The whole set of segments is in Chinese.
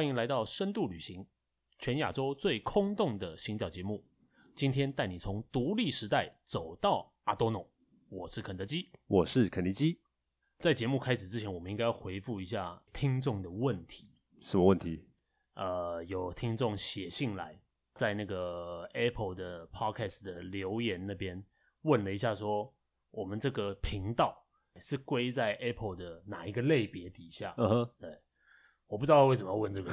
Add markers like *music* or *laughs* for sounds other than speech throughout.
欢迎来到深度旅行，全亚洲最空洞的行脚节目。今天带你从独立时代走到阿多诺。我是肯德基，我是肯尼基。在节目开始之前，我们应该要回复一下听众的问题。什么问题？呃，有听众写信来，在那个 Apple 的 Podcast 的留言那边问了一下，说我们这个频道是归在 Apple 的哪一个类别底下？嗯哼，对。我不知道为什么要问这个，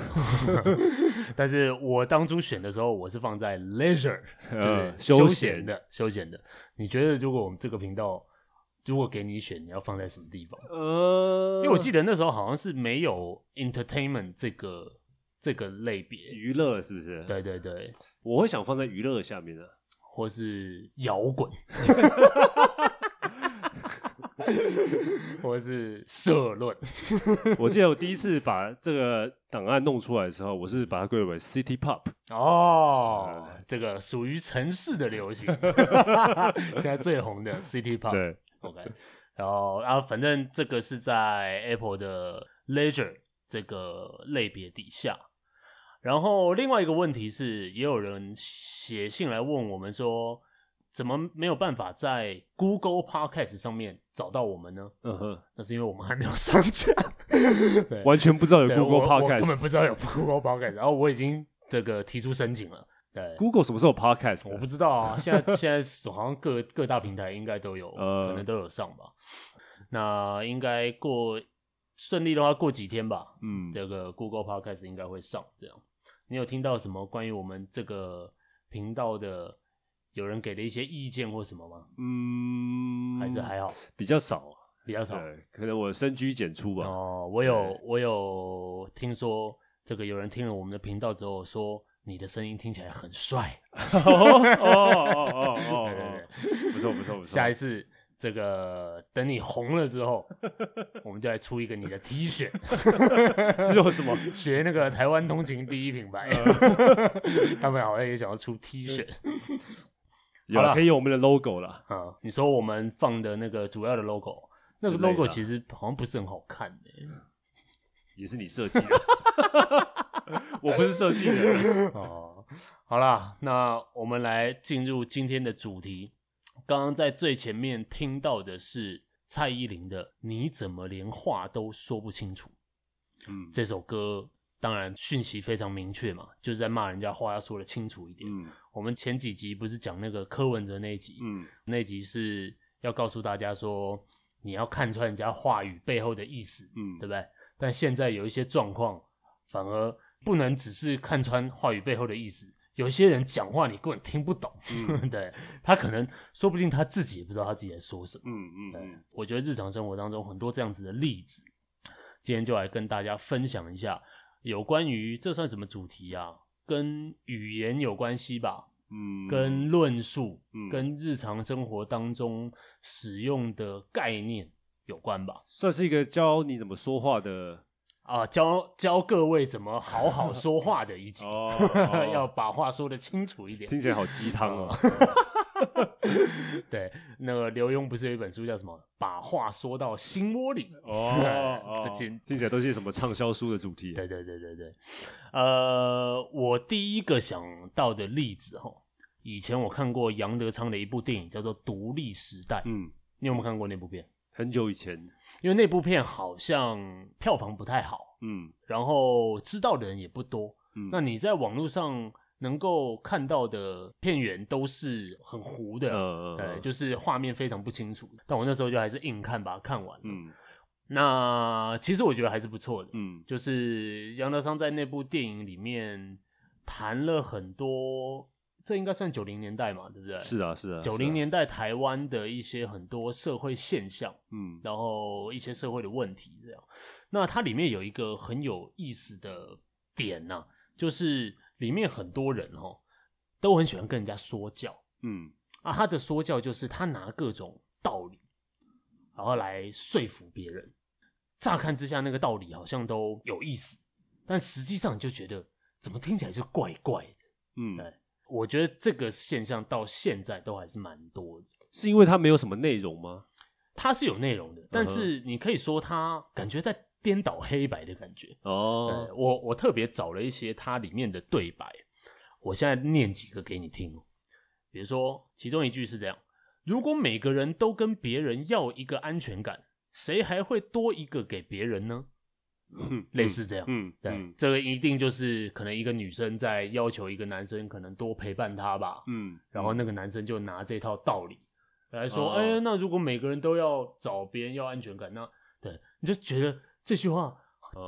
但是我当初选的时候，我是放在 leisure，就是休闲的、休闲的。你觉得如果我们这个频道，如果给你选，你要放在什么地方？呃，因为我记得那时候好像是没有 entertainment 这个这个类别，娱乐是不是？对对对，我会想放在娱乐下面的，或是摇滚。*laughs* *laughs* 或者是社论。*laughs* 我记得我第一次把这个档案弄出来的时候，我是把它归为 City Pop。哦，嗯、这个属于城市的流行，*laughs* 现在最红的 City Pop。对，OK。然后，然后反正这个是在 Apple 的 Leisure 这个类别底下。然后另外一个问题是，也有人写信来问我们说。怎么没有办法在 Google Podcast 上面找到我们呢？嗯哼，那是因为我们还没有上架，*laughs* 完全不知道有 Google Podcast，根本不知道有 Google Podcast。然后我已经这个提出申请了。对，Google 什么时候有 Podcast？我不知道啊，现在现在好像各各大平台应该都有，可能都有上吧。那应该过顺利的话，过几天吧。嗯，这个 Google Podcast 应该会上。这样，你有听到什么关于我们这个频道的？有人给了一些意见或什么吗？嗯，还是还好，比较少，比较少。可能我深居简出吧。哦，我有我有听说，这个有人听了我们的频道之后说，你的声音听起来很帅。哦哦哦哦，不错不错不错。下一次这个等你红了之后，我们就来出一个你的 T 恤。只有什么？学那个台湾通勤第一品牌，他们好像也想要出 T 恤。有了，可以有我们的 logo 了。啊，你说我们放的那个主要的 logo，那个 logo 其实好像不是很好看的，也是你设计的，*laughs* 我不是设计的。哦，好啦，那我们来进入今天的主题。刚刚在最前面听到的是蔡依林的《你怎么连话都说不清楚》。嗯，这首歌。当然，讯息非常明确嘛，就是在骂人家话要说的清楚一点。嗯，我们前几集不是讲那个柯文哲那一集，嗯，那集是要告诉大家说，你要看穿人家话语背后的意思，嗯，对不对？但现在有一些状况，反而不能只是看穿话语背后的意思，有些人讲话你根本听不懂，嗯，*laughs* 对，他可能说不定他自己也不知道他自己在说什么，嗯嗯，对，我觉得日常生活当中很多这样子的例子，今天就来跟大家分享一下。有关于这算什么主题啊？跟语言有关系吧？嗯，跟论述，嗯，跟日常生活当中使用的概念有关吧？算是一个教你怎么说话的啊，教教各位怎么好好说话的一集。*laughs* 哦，哦 *laughs* 要把话说得清楚一点。听起来好鸡汤哦。*laughs* 对，那个刘墉不是有一本书叫什么《把话说到心窝里》哦，*laughs* *laughs* 听听起来都是什么畅销书的主题。对对对对对，呃，我第一个想到的例子哈，以前我看过杨德昌的一部电影叫做《独立时代》，嗯，你有没有看过那部片？很久以前，因为那部片好像票房不太好，嗯，然后知道的人也不多，嗯，那你在网络上。能够看到的片源都是很糊的，呃、对，就是画面非常不清楚。但我那时候就还是硬看，把它看完。嗯，那其实我觉得还是不错的。嗯，就是杨德昌在那部电影里面谈了很多，这应该算九零年代嘛，对不对？是啊，是啊，九零年代台湾的一些很多社会现象，嗯，然后一些社会的问题这样。那它里面有一个很有意思的点呢、啊，就是。里面很多人哦，都很喜欢跟人家说教，嗯啊，他的说教就是他拿各种道理，然后来说服别人。乍看之下，那个道理好像都有意思，但实际上你就觉得怎么听起来就怪怪的，嗯，对，我觉得这个现象到现在都还是蛮多的。是因为他没有什么内容吗？他是有内容的，但是你可以说他感觉在。颠倒黑白的感觉。哦，我我特别找了一些它里面的对白，我现在念几个给你听。比如说，其中一句是这样：如果每个人都跟别人要一个安全感，谁还会多一个给别人呢？嗯，*laughs* 类似这样，嗯，对，嗯、这个一定就是可能一个女生在要求一个男生可能多陪伴她吧，嗯，然后那个男生就拿这套道理来说，哦、哎，那如果每个人都要找别人要安全感，那对，你就觉得这句话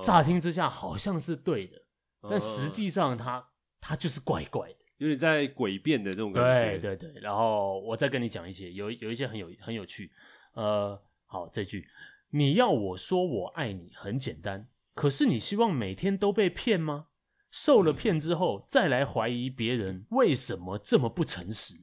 乍听之下好像是对的，哦、但实际上他他就是怪怪的，有点在诡辩的这种感觉，对对对。然后我再跟你讲一些，有有一些很有很有趣，呃，好，这句。你要我说我爱你很简单，可是你希望每天都被骗吗？受了骗之后再来怀疑别人，为什么这么不诚实？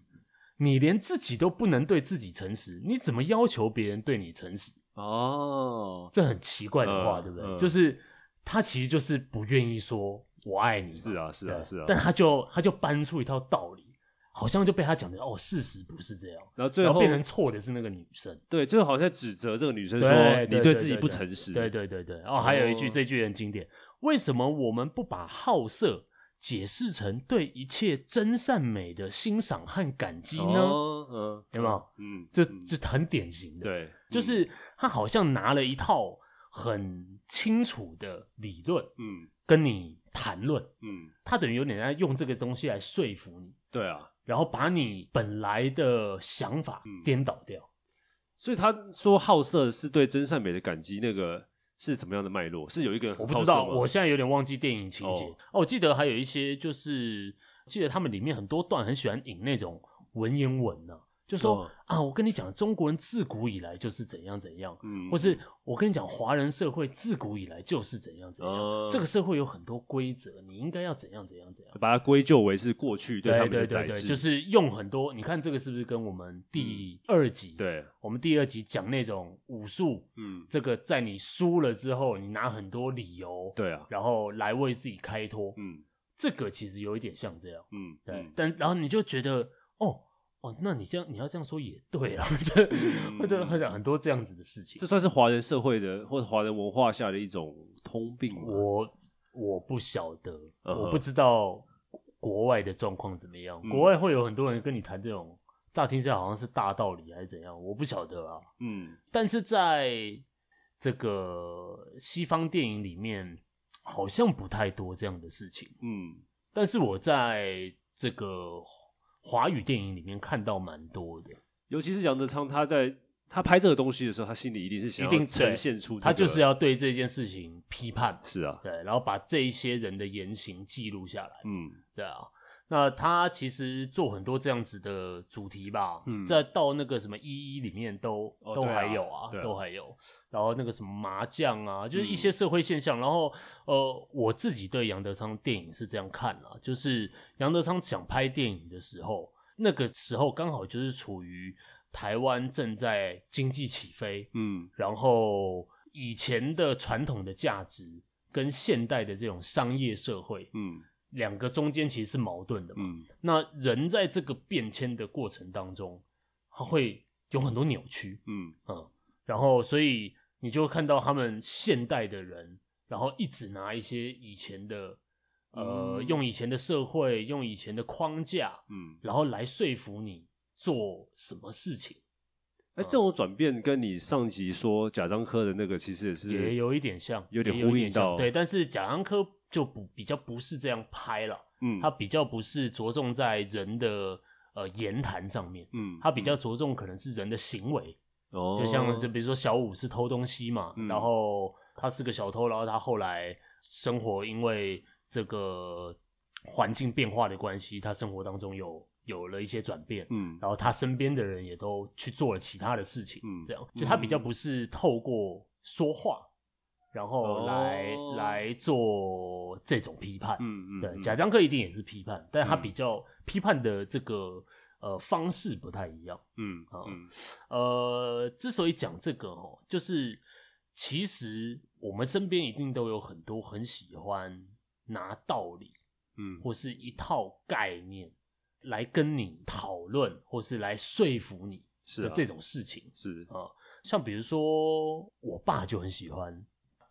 你连自己都不能对自己诚实，你怎么要求别人对你诚实？哦，这很奇怪的话，嗯、对不对？嗯、就是他其实就是不愿意说我爱你。是啊，是啊，是啊。但他就他就搬出一套道理。好像就被他讲的哦，事实不是这样，然后最后变成错的是那个女生，对，最后好像指责这个女生说你对自己不诚实，对对对对。哦，还有一句，这句很经典，为什么我们不把好色解释成对一切真善美的欣赏和感激呢？嗯，有没有？嗯，这这很典型的，对，就是他好像拿了一套很清楚的理论，嗯，跟你谈论，嗯，他等于有点在用这个东西来说服你，对啊。然后把你本来的想法颠倒掉，嗯，所以他说好色是对真善美的感激，那个是怎么样的脉络？是有一个我不知道，我现在有点忘记电影情节。哦，哦，我记得还有一些，就是记得他们里面很多段很喜欢引那种文言文呢，啊。就说、哦、啊，我跟你讲，中国人自古以来就是怎样怎样，嗯，或是我跟你讲，华人社会自古以来就是怎样怎样，嗯、这个社会有很多规则，你应该要怎样怎样怎样，把它归咎为是过去对他们的宰制，就是用很多，你看这个是不是跟我们第二集，嗯、对，我们第二集讲那种武术，嗯，这个在你输了之后，你拿很多理由，对啊，然后来为自己开脱，嗯，这个其实有一点像这样，嗯，对，嗯、但然后你就觉得哦。哦，那你这样你要这样说也对啊，*laughs* 或者很很多这样子的事情，这算是华人社会的或者华人文化下的一种通病吗？我我不晓得，uh huh. 我不知道国外的状况怎么样。嗯、国外会有很多人跟你谈这种，乍听起来好像是大道理还是怎样，我不晓得啊。嗯，但是在这个西方电影里面，好像不太多这样的事情。嗯，但是我在这个。华语电影里面看到蛮多的，尤其是杨德昌，他在他拍这个东西的时候，他心里一定是想一定呈现出、这个，他就是要对这件事情批判，是啊，对，然后把这一些人的言行记录下来，嗯，对啊，那他其实做很多这样子的主题吧，嗯，再到那个什么一一里面都、哦、都还有啊，啊啊都还有，然后那个什么麻将啊，就是一些社会现象，嗯、然后呃，我自己对杨德昌电影是这样看啊，就是。杨德昌想拍电影的时候，那个时候刚好就是处于台湾正在经济起飞，嗯，然后以前的传统的价值跟现代的这种商业社会，嗯，两个中间其实是矛盾的嘛，嗯，那人在这个变迁的过程当中，他会有很多扭曲，嗯嗯，然后所以你就会看到他们现代的人，然后一直拿一些以前的。呃，用以前的社会，用以前的框架，嗯，然后来说服你做什么事情。哎、欸，这种转变跟你上集说贾樟柯的那个其实也是也有一点像，有点呼应到。对，但是贾樟柯就不比较不是这样拍了，嗯，他比较不是着重在人的呃言谈上面，嗯，他比较着重可能是人的行为，哦，就像是比如说小五是偷东西嘛，嗯、然后他是个小偷，然后他后来生活因为。这个环境变化的关系，他生活当中有有了一些转变，嗯，然后他身边的人也都去做了其他的事情，嗯，这样，就他比较不是透过说话，然后来、哦、来做这种批判，嗯嗯，对，贾樟柯一定也是批判，但他比较批判的这个呃方式不太一样，嗯啊，嗯。呃，之所以讲这个哦，就是其实我们身边一定都有很多很喜欢。拿道理，嗯，或是一套概念来跟你讨论，或是来说服你的这种事情，是。啊，像比如说，我爸就很喜欢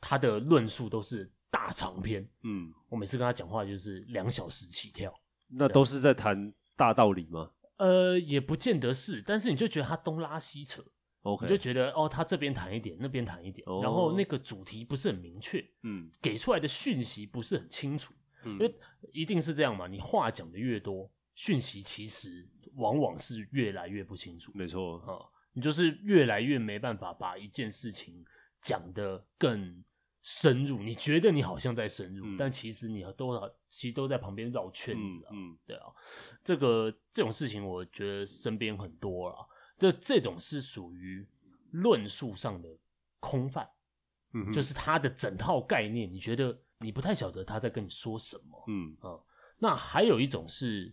他的论述都是大长篇。嗯，我每次跟他讲话就是两小时起跳。那都是在谈大道理吗？呃，也不见得是，但是你就觉得他东拉西扯，OK，你就觉得哦，他这边谈一点，那边谈一点，哦，然后那个主题不是很明确，嗯，给出来的讯息不是很清楚，嗯，因为一定是这样嘛，你话讲的越多，讯息其实往往是越来越不清楚，没错。啊，嗯，你就是越来越没办法把一件事情讲得更深入，你觉得你好像在深入，嗯、但其实你都其实都在旁边绕圈子啊，嗯，嗯。对啊，这个这种事情我觉得身边很多啊，这这种是属于论述上的空泛，嗯，就是他的整套概念，你觉得你不太晓得他在跟你说什么，嗯。啊，那还有一种是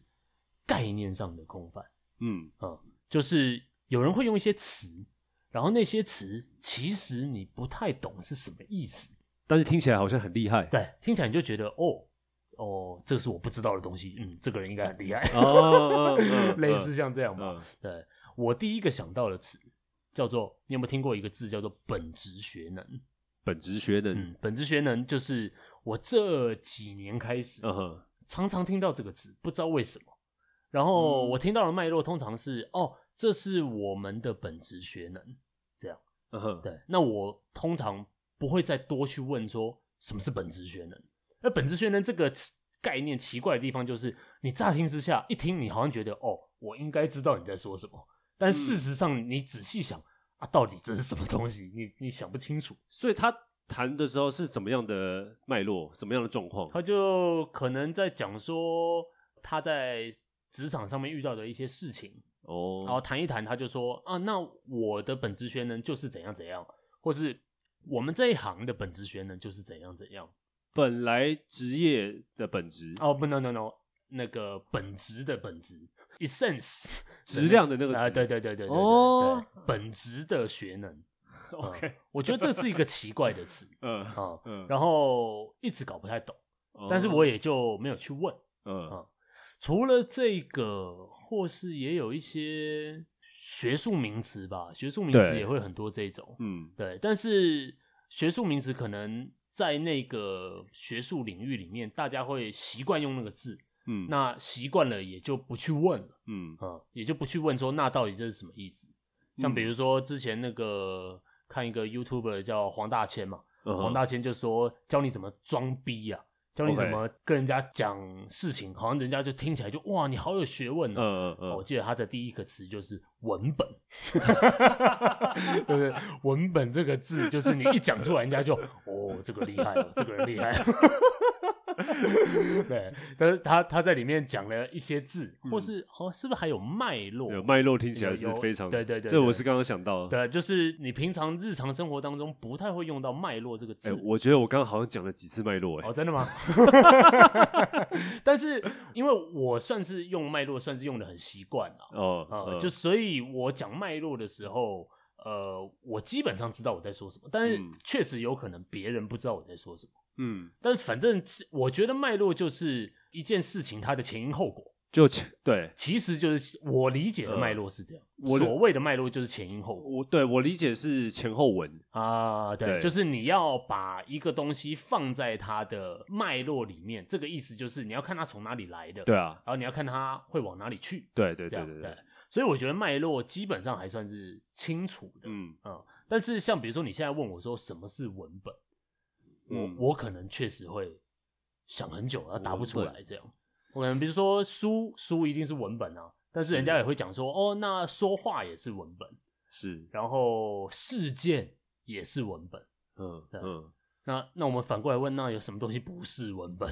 概念上的空泛，嗯。啊，就是有人会用一些词，然后那些词其实你不太懂是什么意思。但是听起来好像很厉害，对，听起来你就觉得哦哦，这个是我不知道的东西，嗯，这个人应该很厉害，哦，*laughs* 类似像这样吧。哦、对，我第一个想到的词叫做，你有没有听过一个字叫做本职学能？本职学能，嗯，本职学能就是我这几年开始，嗯常常听到这个词，不知道为什么。然后我听到的脉络通常是，哦，这是我们的本职学能，这样，嗯对，那我通常。不会再多去问说什么是本质学能。而本质学能这个概念奇怪的地方，就是你乍听之下一听，你好像觉得哦，我应该知道你在说什么。但事实上，你仔细想啊，到底这是什么东西？你你想不清楚。所以他谈的时候是怎么样的脉络，什么样的状况？他就可能在讲说他在职场上面遇到的一些事情哦，然后谈一谈，他就说啊，那我的本职学能就是怎样怎样，或是。我们这一行的本质学能就是怎样怎样，本来职业的本质哦不，no no no，那个本 *laughs* 质的本质，essence，质量的那个啊，对对对对对哦，本质的学能，OK，*laughs* 嗯、我觉得这是一个奇怪的词，*laughs* 嗯啊嗯，然后一直搞不太懂，嗯、但是我也就没有去问，嗯啊，除了这个，或是也有一些。学术名词吧，学术名词也会很多这种，嗯，对。但是学术名词可能在那个学术领域里面，大家会习惯用那个字，嗯，那习惯了也就不去问了，嗯啊，也就不去问说那到底这是什么意思。像比如说之前那个看一个 YouTuber 叫黄大千嘛，嗯、黄大千就说教你怎么装逼呀、啊。教你怎么跟人家讲事情.好像人家就听起来就哇，你好有学问呢、啊。嗯嗯嗯，我记得他的第一个词就是文本，*laughs* 对不对？文本这个字就是你一讲出来，人家就哦，这个厉害了，这个人厉害了。*laughs* 对，但是他他在里面讲了一些字，或是好、哦、是不是还有脉络？有脉络听起来是非常对对对，这我是刚刚想到的。对，就是你平常日常生活当中不太会用到脉络这个字。欸、我觉得我刚刚好像讲了几次脉络，哎，哦，真的吗？*laughs* 但是因为我算是用脉络，算是用的很习惯了，哦，呃嗯、就所以我讲脉络的时候，呃，我基本上知道我在说什么，但是确实有可能别人不知道我在说什么。嗯，但反正我觉得脉络就是一件事情它的前因后果，就前对，其实就是我理解的脉络是这样。呃、我所谓的脉络就是前因后果。我对我理解是前后文啊对，对，就是你要把一个东西放在它的脉络里面，这个意思就是你要看它从哪里来的，对啊，然后你要看它会往哪里去，对对对对对，对，对。所以我觉得脉络基本上还算是清楚的，嗯嗯。但是像比如说你现在问我说什么是文本？嗯、我我可能确实会想很久，然后答不出来。这样，我可能比如说书书一定是文本啊，但是人家也会讲说，哦，那说话也是文本，是，然后事件也是文本，嗯嗯，那那我们反过来问，那有什么东西不是文本？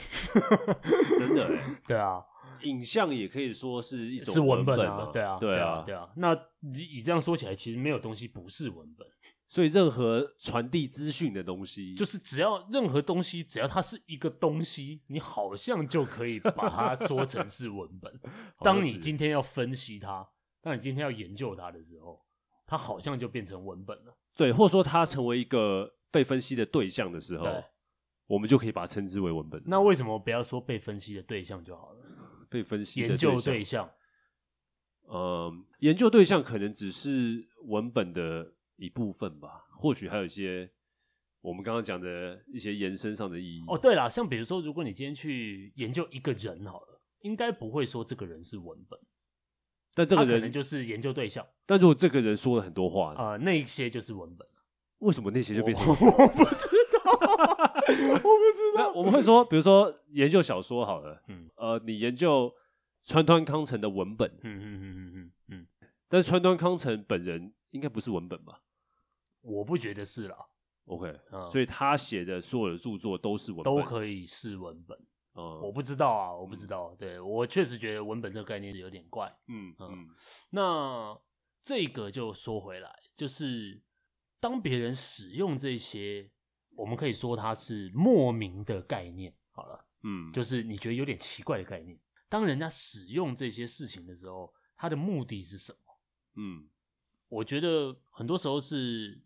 *laughs* 真的哎，对啊，影像也可以说是一种是文本啊，对啊，对啊，对啊。那你以这样说起来，其实没有东西不是文本。所以，任何传递资讯的东西，就是只要任何东西，只要它是一个东西，你好像就可以把它说成是文本。*laughs* 当你今天要分析它，当你今天要研究它的时候，它好像就变成文本了。对，或者说它成为一个被分析的对象的时候，我们就可以把它称之为文本。那为什么不要说被分析的对象就好了？被分析的研究对象，嗯，研究对象可能只是文本的。一部分吧，或许还有一些我们刚刚讲的一些延伸上的意义。哦，对了，像比如说，如果你今天去研究一个人好了，应该不会说这个人是文本，但这个人可能就是研究对象。但如果这个人说了很多话，啊、呃，那些就是文本。为什么那些就变成？我不知道，*laughs* 我不知道。我们会说，比如说研究小说好了，嗯，呃，你研究川端康成的文本，嗯嗯嗯嗯嗯嗯，但是川端康成本人应该不是文本吧？我不觉得是啦。OK，、嗯、所以他写的所有的著作都是文本，都可以是文本。嗯，我不知道啊，我不知道。嗯、对，我确实觉得文本这个概念是有点怪。嗯嗯，嗯，那这个就说回来，就是。当别人使用这些，我们可以说它是莫名的概念。好了，嗯，就是你觉得有点奇怪的概念。当人家使用这些事情的时候，他的目的是什么？嗯，我觉得很多时候是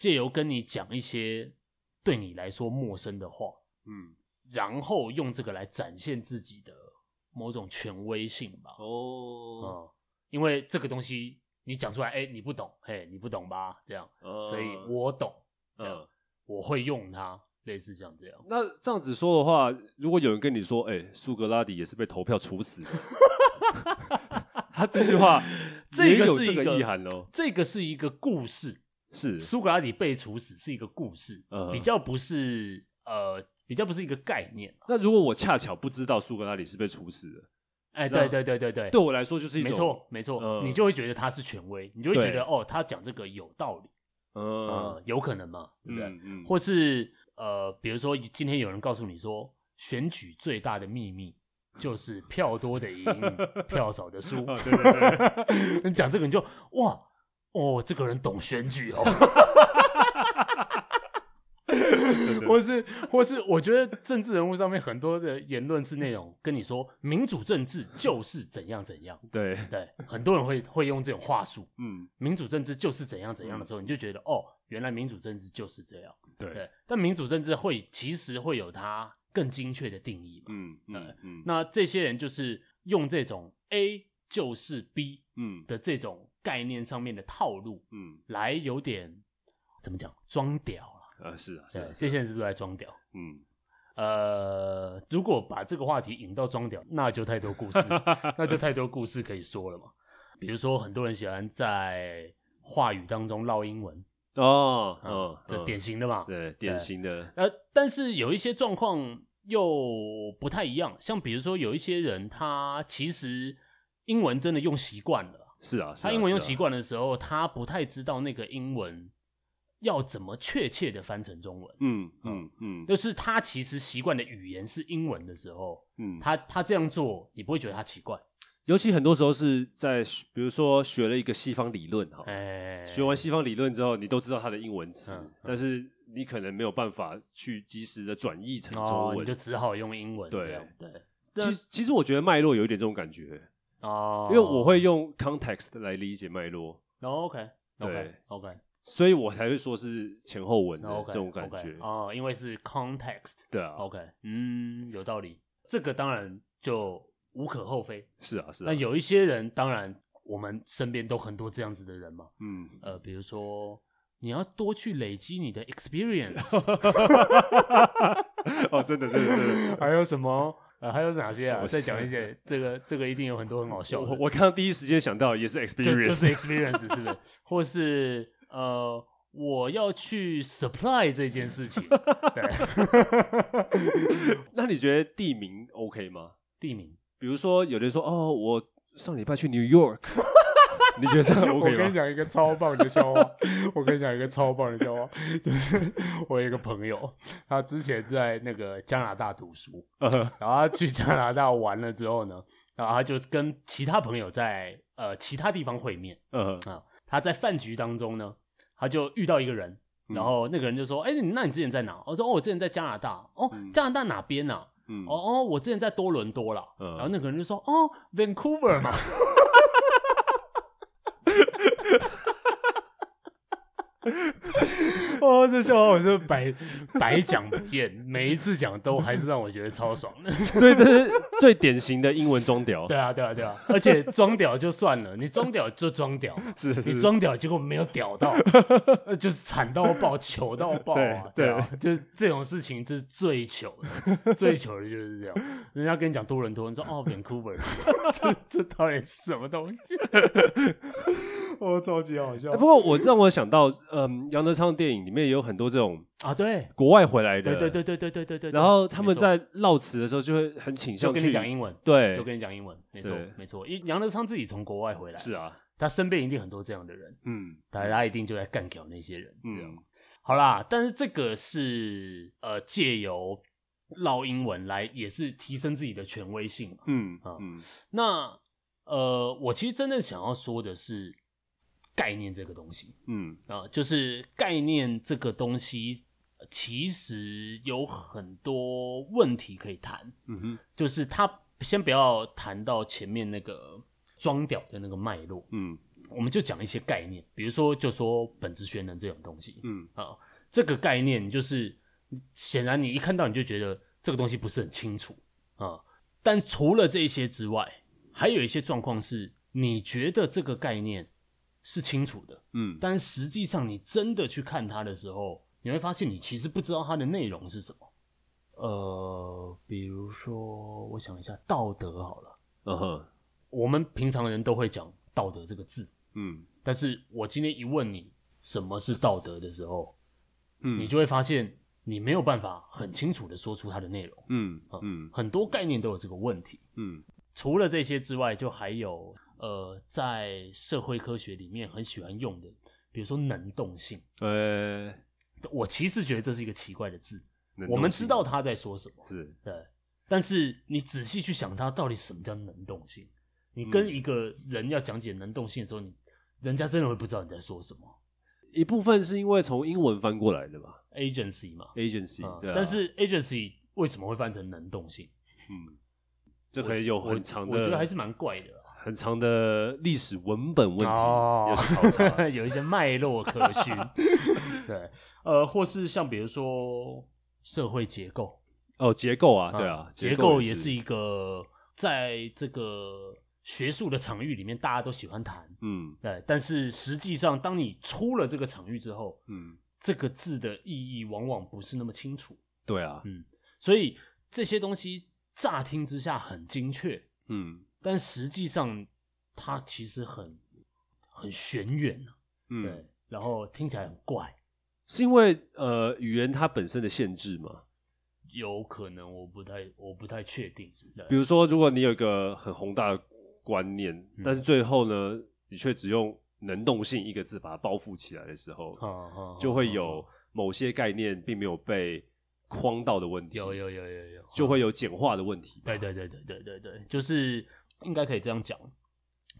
借由跟你讲一些对你来说陌生的话，嗯，然后用这个来展现自己的某种权威性吧。哦，嗯，因为这个东西。你讲出来，哎、欸，你不懂，嘿，你不懂吧？这样，呃、所以我懂，嗯、呃，我会用它，类似像这样。那这样子说的话，如果有人跟你说，哎、欸，苏格拉底也是被投票处死的，*laughs* 他这句话也有这个意涵哦。这个是一个故事，是苏格拉底被处死是一个故事，呃、比较不是呃，比较不是一个概念。那如果我恰巧不知道苏格拉底是被处死的？哎，对对对对对，对我来说就是一种没错没错，呃，你就会觉得他是权威，你就会觉得哦，他讲这个有道理，嗯、呃，有可能嘛，对不对？嗯嗯、或是呃，比如说今天有人告诉你说，选举最大的秘密就是票多的赢，*laughs* 票少的输，哦，对对对，*laughs* 你讲这个你就哇哦，这个人懂选举哦。或是或是，我觉得政治人物上面很多的言论是那种跟你说民主政治就是怎样怎样，对。对，很多人会会用这种话术，嗯，民主政治就是怎样怎样的时候，你就觉得哦，原来民主政治就是这样，对，對，但民主政治会其实会有它更精确的定义嘛，嗯嗯嗯，那这些人就是用这种 A 就是 B 嗯的这种概念上面的套路，嗯，来有点怎么讲装屌。呃，是啊，是啊，这些人是不是在装屌？嗯，呃，如果把这个话题引到装屌，那就太多故事，*laughs* 那就太多故事可以说了嘛。比如说，很多人喜欢在话语当中唠英文哦，嗯，嗯，这典型的嘛，对，典型的。呃，但是有一些状况又不太一样，像比如说，有一些人他其实英文真的用习惯了，是啊，他英文用习惯的时候，他不太知道那个英文。要怎么确切的翻成中文？嗯嗯。嗯，就是他其实习惯的语言是英文的时候，嗯，他他这样做，你不会觉得他奇怪。尤其很多时候是在，比如说学了一个西方理论哈，哎，学完西方理论之后，你都知道它的英文词，嗯，但是你可能没有办法去及时的转译成中文，哦，你就只好用英文。对。对，其实其实我觉得脉络有一点这种感觉哦，因为我会用 context 来理解脉络。哦，OK，对 OK OK。所以我才会说是前后文的这种感觉.哦，因为是 context。对啊，OK，嗯，有道理。这个当然就无可厚非。是啊，是啊。那有一些人，当然我们身边都很多这样子的人嘛。嗯，呃，比如说你要多去累积你的 experience。*laughs* 哦，真的，真的，真的。*laughs* 还有什么？呃，还有哪些啊？我再讲一些。这个，这个一定有很多很好笑的。我我刚刚第一时间想到也是 experience，就，就是 experience，是不是？*laughs* 或是。呃，我要去 supply 这件事情。*laughs* 对，*laughs* 那你觉得地名 OK 吗？地名，比如说有人说，哦，我上礼拜去 New York，你觉得这样 OK？我跟你讲一个超棒的笑话。我跟你讲一个超棒的笑话，*laughs* *laughs* 就是我有一个朋友，他之前在那个加拿大读书，然后他去加拿大玩了之后呢，然后他就跟其他朋友在呃其他地方会面。嗯啊，他在饭局当中呢。他就遇到一个人，然后那个人就说：“哎、那你之前在哪？”我说：“哦，我之前在加拿大。哦，嗯、加拿大哪边呢、啊？嗯、哦哦，我之前在多伦多啦。嗯、然后那个人就说：“哦，Vancouver 嘛。*laughs* ” *laughs* 哦，这笑话我是百百讲不厌，每一次讲都还是让我觉得超爽的。*laughs* 所以这是最典型的英文装屌。对啊，对啊，对啊！而且装屌就算了，你装屌就装屌，是，是，是你装屌结果没有屌到，*laughs* 就是惨到爆、糗到爆啊！对，对啊，就是这种事情，就是最糗的，最糗的就是这样。人家跟你讲多伦多，你说哦，Vancouver，这这到底是什么东西？我超级好笑。不过，我让我想到，嗯，杨德昌电影里面有很多这种啊，对，国外回来的，对对对对对对对。然后他们在唠词的时候就会很倾向跟你讲英文，对，就跟你讲英文，没错没错。因杨德昌自己从国外回来，是啊，他身边一定很多这样的人，嗯，他他一定就在干掉那些人，嗯。好啦，但是这个是呃，借由唠英文来，也是提升自己的权威性，嗯啊嗯。那呃，我其实真正想要说的是。概念这个东西，嗯。啊，就是概念这个东西，其实有很多问题可以谈，嗯哼，就是他先不要谈到前面那个装屌的那个脉络，嗯，我们就讲一些概念，比如说就说本质学能这种东西，嗯。啊，这个概念就是显然你一看到你就觉得这个东西不是很清楚。啊，但除了这些之外，还有一些状况是你觉得这个概念。是清楚的，嗯，但实际上你真的去看它的时候，你会发现你其实不知道它的内容是什么。呃，比如说，我想一下，道德好了，嗯哼，我们平常人都会讲道德这个字，嗯，但是我今天一问你什么是道德的时候，嗯，你就会发现你没有办法很清楚的说出它的内容，嗯嗯，很多概念都有这个问题，嗯，除了这些之外，就还有。呃，在社会科学里面很喜欢用的，比如说能动性。呃，我其实觉得这是一个奇怪的字。我们知道他在说什么，是对，但是你仔细去想，他到底什么叫能动性？你跟一个人要讲解能动性的时候，你人家真的会不知道你在说什么。一部分是因为从英文翻过来的吧，agency 嘛，agency，嗯，对啊。但是 agency 为什么会翻成能动性？嗯，这可以有很长的，我觉得还是蛮怪的。很长的历史文本问题，哦、有，*laughs* 有一些脉络可循。*laughs* 对，呃，或是像比如说社会结构，哦，结构啊，对啊，结构也是一个在这个学术的场域里面大家都喜欢谈，嗯，对。但是实际上，当你出了这个场域之后，嗯，这个字的意义往往不是那么清楚。对啊，嗯，所以这些东西乍听之下很精确，嗯。但实际上，它其实很很玄远，嗯，对，然后听起来很怪，是因为呃语言它本身的限制吗？有可能，我不太我不太确定。比如说，如果你有一个很宏大的观念，嗯、但是最后呢，你却只用能动性一个字把它包覆起来的时候，嗯、就会有某些概念并没有被框到的问题。有有有有有，就会有简化的问题。对对对对对对对，就是。应该可以这样讲，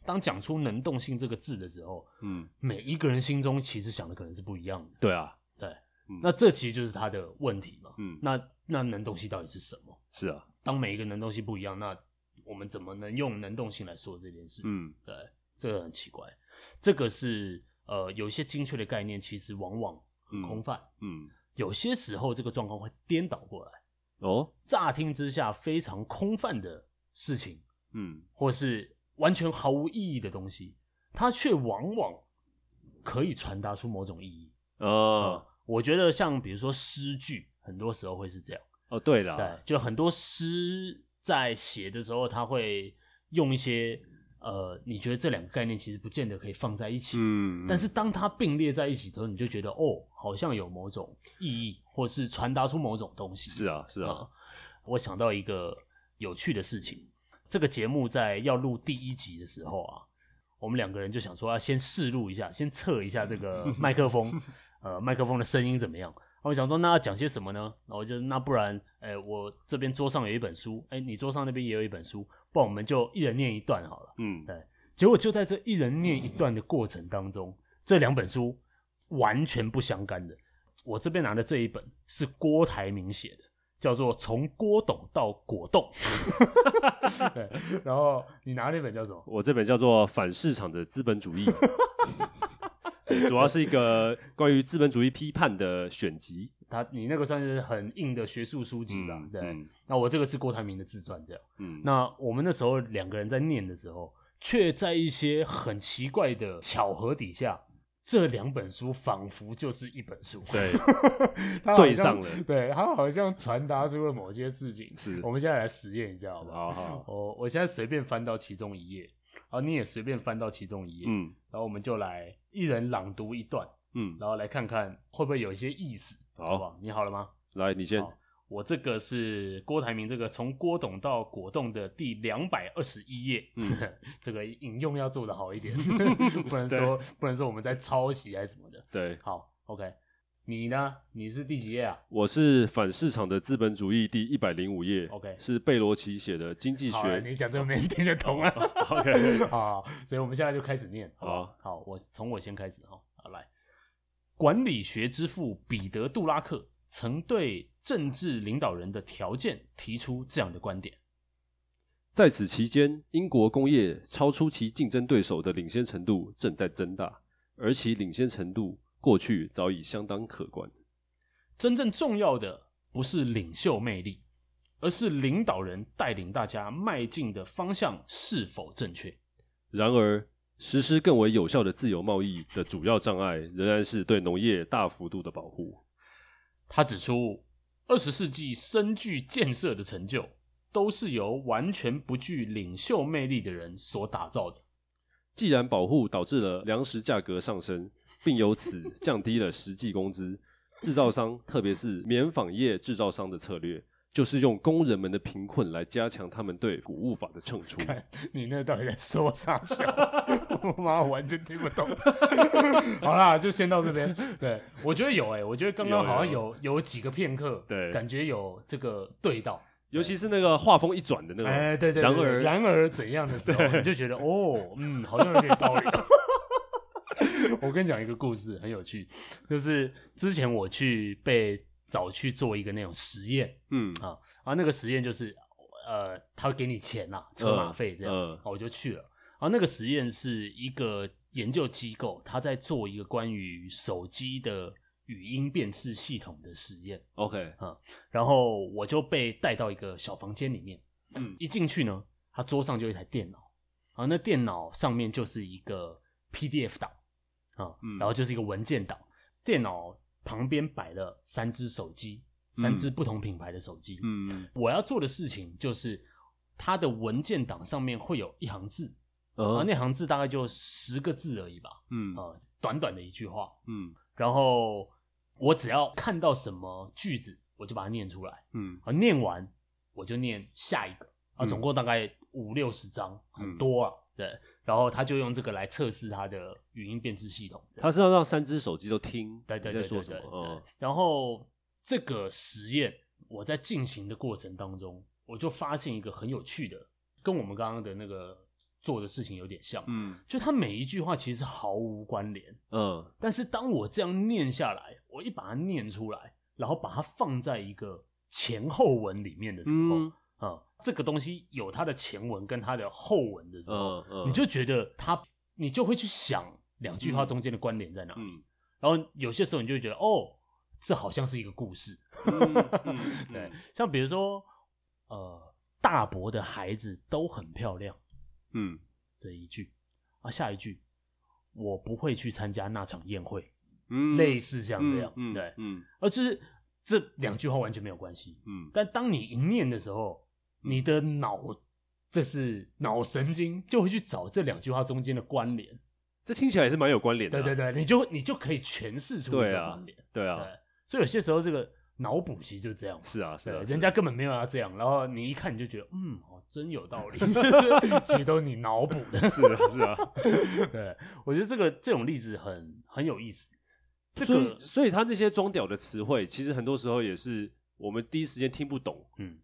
当讲出“能动性”这个字的时候，嗯，每一个人心中其实想的可能是不一样的。对啊，对，嗯、那这其实就是他的问题嘛。嗯，那那能动性到底是什么？是啊，当每一个能动性不一样，那我们怎么能用能动性来说这件事？嗯，对，这个很奇怪。这个是呃，有一些精确的概念，其实往往很空泛。嗯，嗯有些时候这个状况会颠倒过来。哦，乍听之下非常空泛的事情。嗯，或是完全毫无意义的东西，它却往往可以传达出某种意义。哦、嗯，我觉得像比如说诗句，很多时候会是这样。哦，对的，对，就很多诗在写的时候，他会用一些呃，你觉得这两个概念其实不见得可以放在一起。嗯，但是当它并列在一起的时候，你就觉得哦，好像有某种意义，或是传达出某种东西。是啊，是啊。嗯、我想到一个有趣的事情。这个节目在要录第一集的时候啊，我们两个人就想说要先试录一下，先测一下这个 *laughs* 麦克风，呃，麦克风的声音怎么样？我想说，那要讲些什么呢？然后就那不然，哎，我这边桌上有一本书，哎，你桌上那边也有一本书，不然我们就一人念一段好了。嗯，对。结果就在这一人念一段的过程当中，这两本书完全不相干的。我这边拿的这一本是郭台铭写的。叫做从郭董到果冻，对，然后你拿那本叫什么？*laughs* 我这本叫做反市场的资本主义。*laughs* 主要是一个关于资本主义批判的选集。他你那个算是很硬的学术书籍吧？嗯、对、嗯，那我这个是郭台铭的自传，这样。嗯，那我们那时候两个人在念的时候，却在一些很奇怪的巧合底下，这两本书仿佛就是一本书。对，*laughs* 对上了。对，他好像传达出了某些事情。是，我们现在来实验一下，好不好？好好。我我现在随便翻到其中一页，然后你也随便翻到其中一页，嗯，然后我们就来一人朗读一段，嗯，然后来看看会不会有一些意思，好，好不好？你好了吗？来，你先。我这个是郭台铭这个从郭董到果冻的第两百二十一页，嗯，*laughs* 这个引用要做的好一点，*laughs* 不能说不能说我们在抄袭还是什么的。对，好，OK，你呢？你是第几页啊？我是反市场的资本主义第一百零五页，OK，是贝罗奇写的经济学。你讲这个没人听得懂啊？*laughs* OK，好，所以我们现在就开始念。好，好，好我从我先开始哈，好来，管理学之父彼得·杜拉克。曾对政治领导人的条件提出这样的观点：在此期间，英国工业超出其竞争对手的领先程度正在增大，而其领先程度过去早已相当可观。真正重要的不是领袖魅力，而是领导人带领大家迈进的方向是否正确。然而，实施更为有效的自由贸易的主要障碍，仍然是对农业大幅度的保护。他指出，二十世纪深具建设的成就，都是由完全不具领袖魅力的人所打造的。既然保护导致了粮食价格上升，并由此 *laughs* 降低了实际工资，制造商，特别是棉纺业制造商的策略，就是用工人们的贫困来加强他们对谷物法的惩处。*laughs* 看你那到底在说啥？*laughs* 我妈完全听不懂。*laughs* 好啦，就先到这边。对，我觉得有诶、欸，我觉得刚刚好像有有，几个片刻，对，感觉有这个对到，尤其是那个画风一转的那个，哎、欸，对对，对，然而然而怎样的时候，你就觉得哦，嗯，好像有点道理。*laughs* 我跟你讲一个故事，很有趣，就是之前我去被找去做一个那种实验，嗯啊，啊那个实验就是，呃，他会给你钱呐，车马费这样，嗯，我就去了。然后那个实验是一个研究机构，他在做一个关于手机的语音辨识系统的实验。OK，啊，然后我就被带到一个小房间里面。嗯，一进去呢，他桌上就一台电脑，然后那电脑上面就是一个 PDF 档，啊，然后就是一个文件档。电脑旁边摆了三只手机，三只不同品牌的手机。嗯，我要做的事情就是，它的文件档上面会有一行字。啊，那行字大概就十个字而已吧，嗯，啊，短短的一句话，嗯，然后我只要看到什么句子，我就把它念出来，嗯，啊，念完我就念下一个，啊，总共大概五六十张，很多啊，对，然后他就用这个来测试他的语音辨识系统，他是要让三只手机都听，对对对，在说什么，嗯，然后这个实验我在进行的过程当中，我就发现一个很有趣的，跟我们刚刚的那个。做的事情有点像，嗯，就他每一句话其实毫无关联，嗯，但是当我这样念下来，我一把它念出来，然后把它放在一个前后文里面的时候，嗯，嗯，这个东西有它的前文跟它的后文的时候，嗯嗯，你就觉得它，你就会去想两句话中间的关联在哪里，嗯，然后有些时候你就会觉得，哦，这好像是一个故事，*laughs* 对，像比如说，呃，大伯的孩子都很漂亮。嗯，这一句啊，下一句，我不会去参加那场宴会。嗯，类似像这样，嗯，对，嗯，而就是这两句话完全没有关系。嗯，但当你一念的时候，你的脑，这是脑神经就会去找这两句话中间的关联。这听起来也是蛮有关联的。对对对，你就你就可以诠释出一个关联。对啊，所以有些时候这个脑补其实就这样。是啊，是啊，人家根本没有要这样，然后你一看你就觉得，嗯。哦真有道理，*laughs* 其实都是你脑补的。是啊，是啊，对，我觉得这个这种例子很很有意思。这个，所以，所以他那些装屌的词汇，其实很多时候也是我们第一时间听不懂。嗯，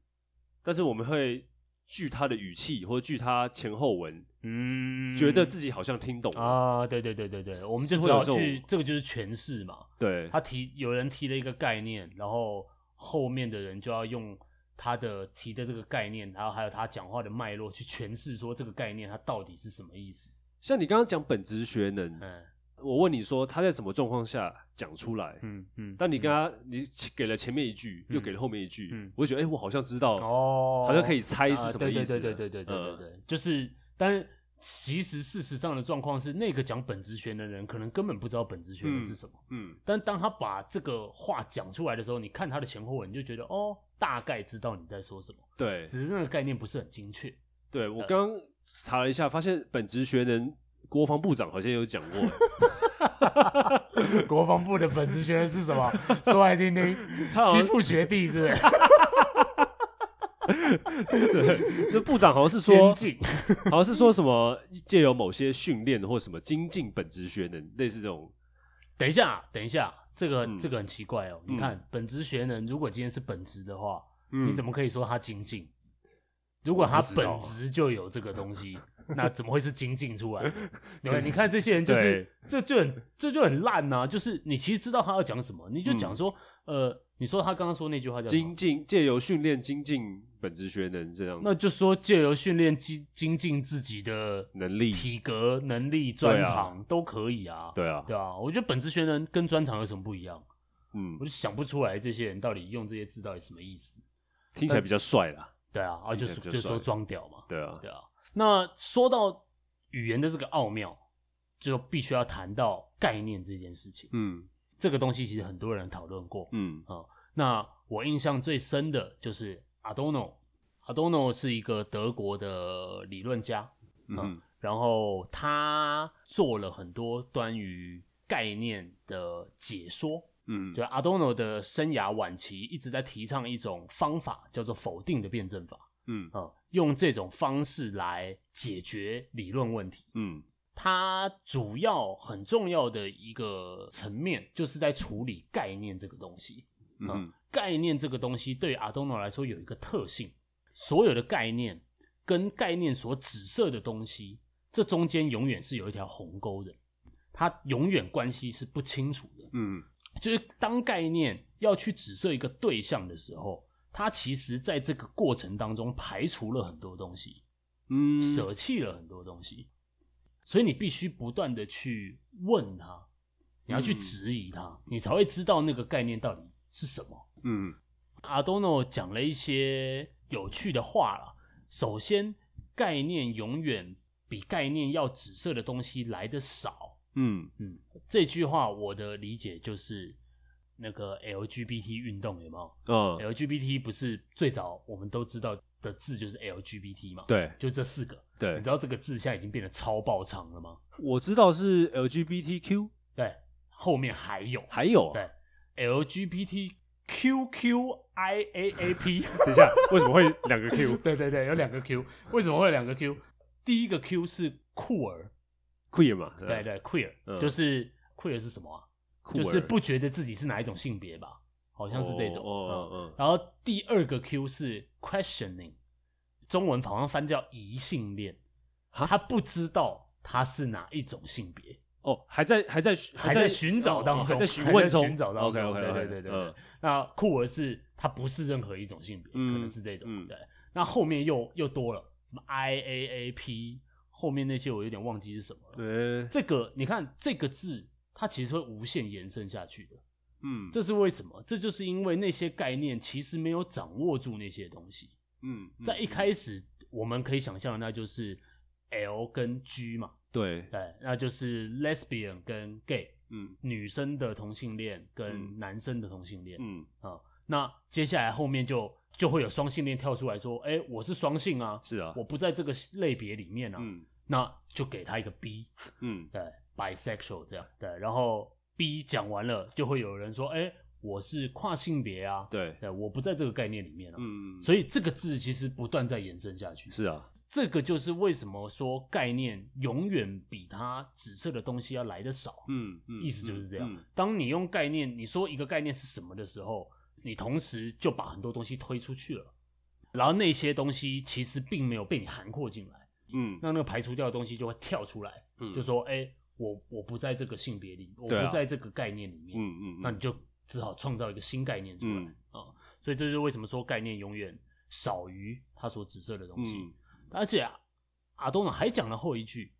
但是我们会据他的语气或者据他前后文，嗯，觉得自己好像听懂啊。对对对对对，我们就只要去这个就是诠释嘛。对，他提有人提了一个概念，然后后面的人就要用。他的提的这个概念，然后还有他讲话的脉络，去诠释说这个概念它到底是什么意思。像你刚刚讲本质学能，嗯，我问你说他在什么状况下讲出来嗯嗯但你跟他你给了前面一句又给了后面一句嗯。我就觉得哎我好像知道哦好像可以猜是什么意思对对对对对对对就是但其实事实上的状况是那个讲本职学的人可能根本不知道本职学的是什么嗯。但当他把这个话讲出来的时候你看他的前后文你就觉得哦大概知道你在说什么对。只是那个概念不是很精确对我刚查了一下发现本职学能国防部长好像有讲过。*laughs* 国防部的本职学能是什么？说来听听。欺负学弟是不是？对，这部长好像是说，好像是说什么借由某些训练或什么精进本职学能，类似这种。等一下，等一下，这个、嗯、这个很奇怪哦。你看，嗯、本职学能如果今天是本职的话，嗯、你怎么可以说他精进？如果他本质就有这个东西，那怎么会是精进出来？你看，你看这些人就是，这就很这就很烂呐。就是你其实知道他要讲什么，你就讲说，呃，你说他刚刚说那句话叫精进，借由训练精进本职学能这样。那就说借由训练精精进自己的能力、体格、能力、专长都可以啊。对啊，对啊。我觉得本职学能跟专长有什么不一样？嗯，我就想不出来这些人到底用这些字到底什么意思。听起来比较帅啦。对啊，啊，就是就说装屌嘛。对啊，对啊。那说到语言的这个奥妙，就必须要谈到概念这件事情。嗯，这个东西其实很多人讨论过。嗯啊，那我印象最深的就是 Adorno。Adorno 是一个德国的理论家。嗯，然后他做了很多关于概念的解说。嗯，对，Adorno 的生涯晚期一直在提倡一种方法，叫做否定的辩证法。嗯啊，用这种方式来解决理论问题。嗯，它主要很重要的一个层面，就是在处理概念这个东西。嗯，概念这个东西对于 Adorno 来说有一个特性，所有的概念跟概念所指涉的东西，这中间永远是有一条鸿沟的，它永远关系是不清楚的。嗯。就是当概念要去指涉一个对象的时候，它其实在这个过程当中排除了很多东西，嗯，舍弃了很多东西，所以你必须不断的去问他，你要去质疑他，嗯，你才会知道那个概念到底是什么。嗯，Adorno 讲了一些有趣的话啦。首先，概念永远比概念要紫色的东西来的少。嗯嗯，这句话我的理解就是那个 LGBT 运动有没有？嗯，LGBT 不是最早我们都知道的字就是 LGBT 嘛？对，就这四个。对，你知道这个字现在已经变得超爆长了吗？我知道是 LGBTQ，对，后面还有还有、啊、对 LGBTQQIAAP。等一下，为什么会两个 Q？*laughs* 对对对，有两个 Q，为什么会有两个 Q？第一个 Q 是酷儿。queer 嘛，对对，对，queer、嗯、就是 queer 是什么啊？儿就是不觉得自己是哪一种性别吧？好像是这种。哦嗯嗯。然后第二个 Q 是 questioning，中文好像翻叫疑性恋，哈他不知道他是哪一种性别。哦，还在还在还在寻找当中，还在询问中，寻找当中。OK OK，对对对那酷儿是他不是任何一种性别，嗯、可能是这种。嗯、对。那后面又又多了什么 IAAP。后面那些我有点忘记是什么了。对，这个你看这个字，它其实会无限延伸下去的。嗯，这是为什么？这就是因为那些概念其实没有掌握住那些东西。嗯，在一开始我们可以想象的，那就是 L 跟 G 嘛。对对，那就是 lesbian 跟 gay。嗯，女生的同性恋跟男生的同性恋。嗯啊，那接下来后面就。就会有双性恋跳出来说：“哎，我是双性啊，是啊，我不在这个类别里面啊。嗯，那就给他一个 B，嗯，对，bisexual 这样，对。然后 B 讲完了，就会有人说：哎，我是跨性别啊，对，对，我不在这个概念里面啊。嗯，所以这个字其实不断在延伸下去。是啊，这个就是为什么说概念永远比它紫色的东西要来的少。嗯嗯，意思就是这样。当你用概念，你说一个概念是什么的时候。你同时就把很多东西推出去了，然后那些东西其实并没有被你涵括进来，嗯，那那个排除掉的东西就会跳出来，嗯，就说，哎、欸，我我不在这个性别里，我不在这个概念里面，嗯嗯，嗯，那你就只好创造一个新概念出来，啊、嗯，所以这就是为什么说概念永远少于它所指涉的东西，嗯、而且啊，阿东呢还讲了后一句，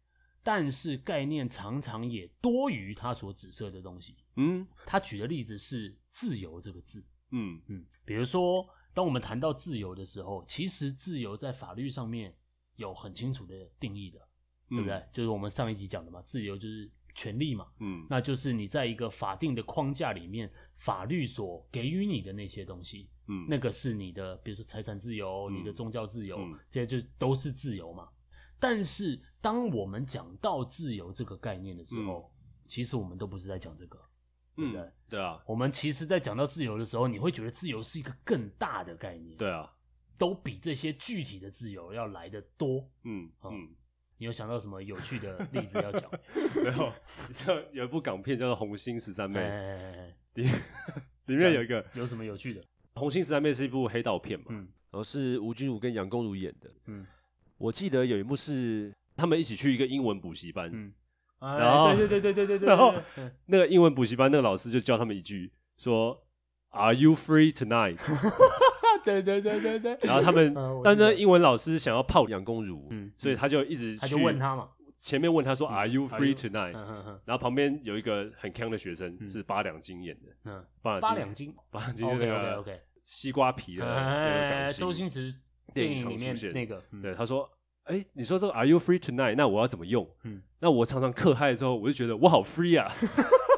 但是概念常常也多于它所指涉的东西。嗯，他举的例子是“自由”这个字。嗯嗯，比如说，当我们谈到自由的时候，其实自由在法律上面有很清楚的定义的，对不对？嗯、就是我们上一集讲的嘛，自由就是权利嘛。嗯，那就是你在一个法定的框架里面，法律所给予你的那些东西。嗯，那个是你的，比如说财产自由、嗯、你的宗教自由，嗯、这些就都是自由嘛。但是，当我们讲到自由这个概念的时候，嗯、其实我们都不是在讲这个。对不对？嗯，对啊。我们其实，在讲到自由的时候，你会觉得自由是一个更大的概念。对啊，都比这些具体的自由要来得多。嗯嗯，嗯，你有想到什么有趣的例子要讲？*laughs* 没有，你知道有一部港片叫做《红星十三妹》，里 *laughs* 里面有一个有什么有趣的？《红星十三妹》是一部黑道片嘛，嗯，然后是吴君如跟杨恭如演的。嗯，我记得有一幕是他们一起去一个英文补习班。嗯。然后，对对对对对对，然后那个英文补习班那个老师就教他们一句，说：“Are you free tonight？” *laughs* 对对对对对。*laughs* 然后他们，*laughs* 但是英文老师想要泡杨恭如，所以他就一直他就问他嘛，前面问他说：“Are you free tonight？” 然后旁边有一个很强的学生是八两金演的，嗯，八两金，八两金那个 OK 西瓜皮的那个周星驰电影里面那个，对他说。哎，你说这个 Are you free tonight？那我要怎么用？嗯，那我常常嗑嗨之后，我就觉得我好 free 啊。*laughs*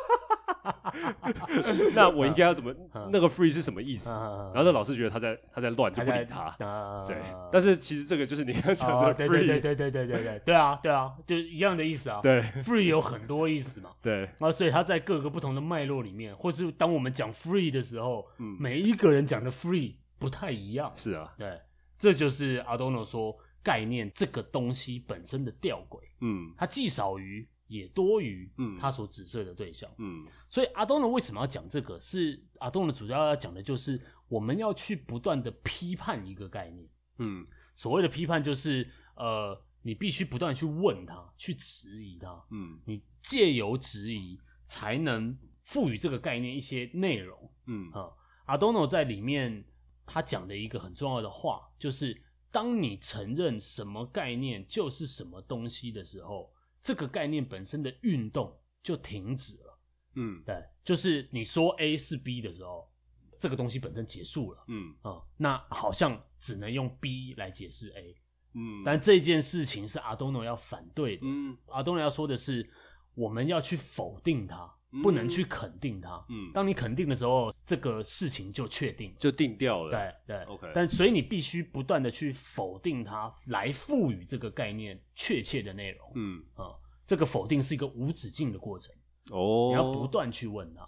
*laughs* 那我应该要怎么？*laughs* 那个 free 是什么意思？然后那老师觉得他在他在乱，就不理他。对，但是其实这个就是你刚讲的 free。对对对对对对对对，对啊对啊，就一样的意思啊。对，free 有很多意思嘛。对，那所以他在各个不同的脉络里面，或是当我们讲 free 的时候，每一个人讲的 free 不太一样。是啊，对，这就是 Adorno 说。概念这个东西本身的吊诡，嗯，它既少于也多于，嗯，它所指涉的对象，嗯，所以阿东呢为什么要讲这个？是阿东的主要要讲的就是我们要去不断的批判一个概念，嗯，所谓的批判就是呃，你必须不断去问他，去质疑他，嗯，你借由质疑才能赋予这个概念一些内容，嗯。啊，阿东诺在里面他讲的一个很重要的话就是。当你承认什么概念就是什么东西的时候，这个概念本身的运动就停止了。嗯，对，就是你说 A 是 B 的时候，这个东西本身结束了。嗯啊、嗯，那好像只能用 B 来解释 A。嗯，但这件事情是阿东诺要反对的。嗯，阿东诺要说的是，我们要去否定它。不能去肯定它。嗯，当你肯定的时候，这个事情就确定，就定掉了。对对，OK。但所以你必须不断的去否定它，来赋予这个概念确切的内容。嗯啊，这个否定是一个无止境的过程。哦，你要不断去问它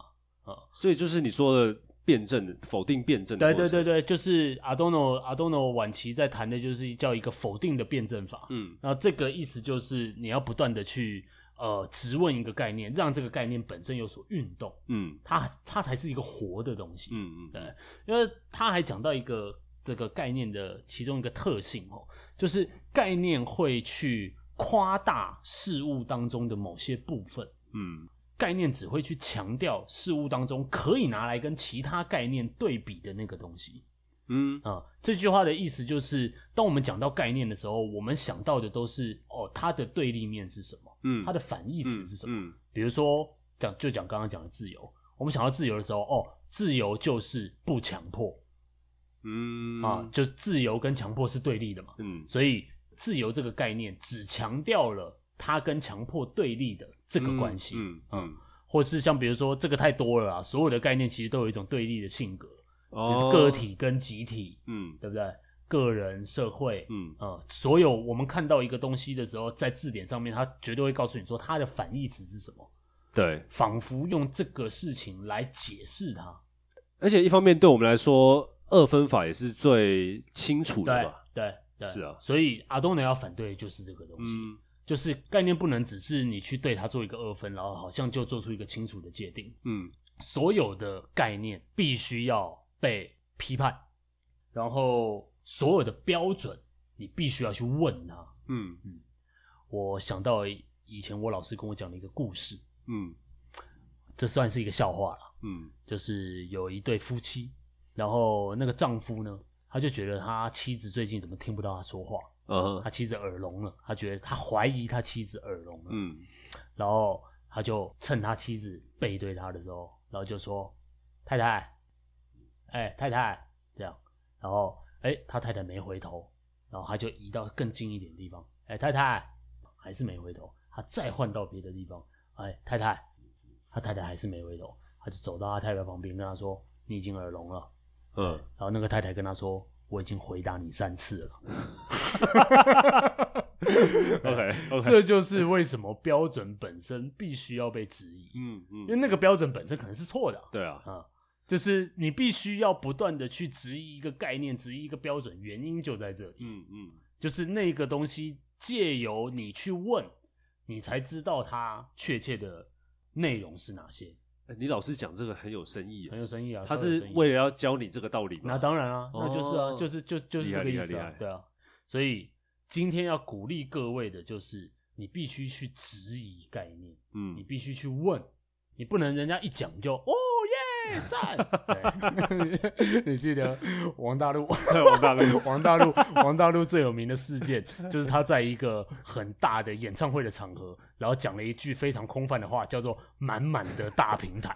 啊。所以就是你说的辩证，否定辩证。对对对对，就是 Adorno Adorno 晚期在谈的就是叫一个否定的辩证法。嗯，然后这个意思就是你要不断的去。呃，质问一个概念，让这个概念本身有所运动，嗯，它它才是一个活的东西，嗯嗯，对，因为他还讲到一个这个概念的其中一个特性哦，就是概念会去夸大事物当中的某些部分，嗯，概念只会去强调事物当中可以拿来跟其他概念对比的那个东西，嗯。啊，这句话的意思就是，当我们讲到概念的时候，我们想到的都是哦，它的对立面是什么？嗯，它的反义词是什么？比如说讲就讲刚刚讲的自由，我们想到自由的时候，哦，自由就是不强迫，嗯。啊，就是自由跟强迫是对立的嘛，嗯，所以自由这个概念只强调了它跟强迫对立的这个关系，嗯或是像比如说这个太多了啊，所有的概念其实都有一种对立的性格，哦，就是个体跟集体，嗯，对不对？个人、社会，嗯啊、呃，所有我们看到一个东西的时候，在字典上面，它绝对会告诉你说它的反义词是什么。对，仿佛用这个事情来解释它。而且一方面，对我们来说，二分法也是最清楚的吧？对对，对是啊。所以阿东尼要反对的就是这个东西，嗯、就是概念不能只是你去对它做一个二分，然后好像就做出一个清楚的界定。嗯，所有的概念必须要被批判，然后。所有的标准，你必须要去问他。嗯嗯，我想到以前我老师跟我讲的一个故事。嗯，这算是一个笑话了。嗯，就是有一对夫妻，然后那个丈夫呢，他就觉得他妻子最近怎么听不到他说话。嗯，他妻子耳聋了，他觉得他怀疑他妻子耳聋了，嗯，然后他就趁他妻子背对他的时候，然后就说：“太太，哎、欸，太太，这样。”然后，哎、欸，他太太没回头，然后他就移到更近一点的地方，哎、欸，太太还是没回头，他再换到别的地方，哎、欸，太太，他太太还是没回头，他就走到他太太旁边跟他说：“你已经耳聋了。”嗯，然后那个太太跟他说。我已经回答你三次了。*laughs* OK OK，这就是为什么标准本身必须要被质疑。嗯嗯，因为那个标准本身可能是错的。对啊，啊，就是你必须要不断的去质疑一个概念，质疑一个标准，原因就在这里。嗯嗯，就是那个东西借由你去问，你才知道它确切的内容是哪些。你老师讲这个很有深意，很有深意啊！他是为了要教你这个道理吗？那当然啊，那就是啊，就是就就是这个意思啊，对啊。所以今天要鼓励各位的就是，你必须去质疑概念，嗯，你必须去问，你不能人家一讲就哦耶赞。你 *laughs* 记得王大陆？*laughs* 王大陆，*laughs* 王大陆，王大陆最有名的事件就是他在一个很大的演唱会的场合。然后讲了一句非常空泛的话，叫做“满满的大平台”。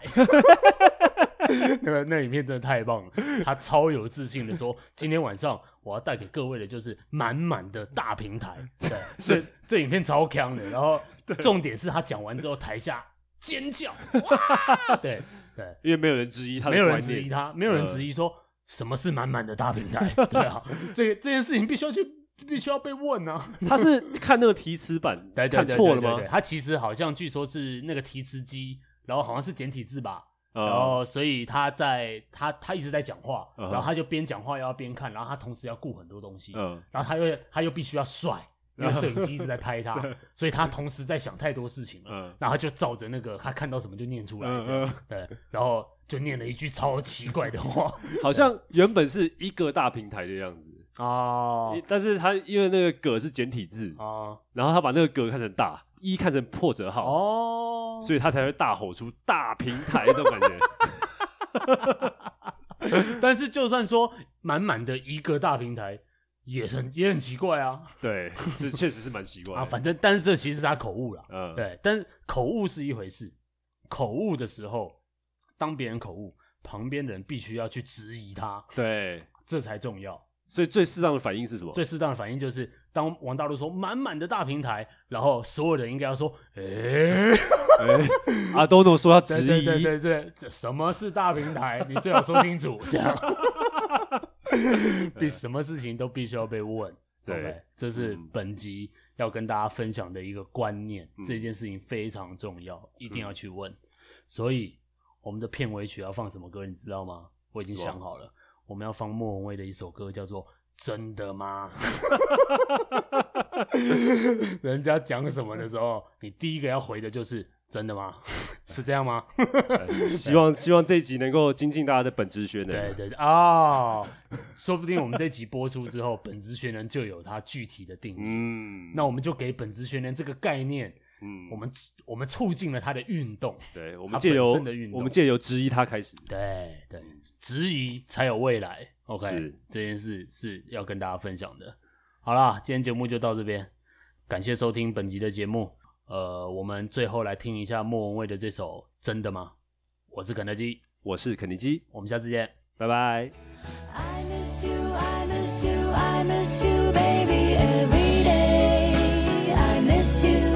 那个那影片真的太棒了，他超有自信的说：“今天晚上我要带给各位的就是满满的大平台。”对，这这影片超强的。然后重点是他讲完之后，台下尖叫，哇！对对，因为没有人质疑他，没有人质疑他，没有人质疑说什么是满满的大平台。*laughs* 对啊，这个这件事情必须要去。必须要被问啊！*laughs* 他是看那个提词板，*laughs* 看错了吗？他其实好像据说是那个提词机，然后好像是简体字吧，然后所以他在他他一直在讲话，然后他就边讲话又要边看，然后他同时要顾很多东西，然后他又他又必须要帅，因为 *laughs* 摄影机一直在拍他，所以他同时在想太多事情了，然后就照着那个他看到什么就念出来，对，然后就念了一句超奇怪的话，*laughs* 好像原本是一个大平台的样子。*laughs* 哦，oh, 但是他因为那个“葛”是简体字哦，oh. 然后他把那个“葛”看成大，“一”看成破折号哦，oh. 所以他才会大吼出“大平台”这种感觉。但是就算说满满的一个大平台，也很也很奇怪啊。*laughs* 对，这确实是蛮奇怪啊。反正，但是这其实是他口误了。嗯，对，但是口误是一回事，口误的时候，当别人口误，旁边的人必须要去质疑他。对，这才重要。所以最适当的反应是什么？最适当的反应就是，当王大陆说“满满的大平台”，然后所有人应该要说：“ *laughs* 哎、欸，欸、阿多诺说要质疑，对对对对对，什么是大平台？你最好说清楚，这样，*laughs* *laughs* 比什么事情都必须要被问。对，okay? 这是本集要跟大家分享的一个观念，嗯、这件事情非常重要，一定要去问。嗯、所以，我们的片尾曲要放什么歌？你知道吗？我已经想好了。我们要放莫文蔚的一首歌，叫做《真的吗？》*laughs* *laughs* 人家讲什么的时候，你第一个要回的就是“真的吗？” *laughs* 是这样吗？*laughs* 希望希望这一集能够精进大家的本职学能。对对对啊，哦、说不定我们这集播出之后，本职学能就有它具体的定义。嗯，那我们就给本职学能这个概念。嗯，我们我们促进了他的运动，对，我们借由我们借由质疑他开始，对对，质疑才有未来。OK，是这件事是要跟大家分享的。好啦，今天节目就到这边，感谢收听本集的节目。呃，我们最后来听一下莫文蔚的这首《真的吗》。我是肯德基，我是肯尼基，我们下次见，拜拜。I miss you, I miss you, I miss you, baby, every day. I miss you.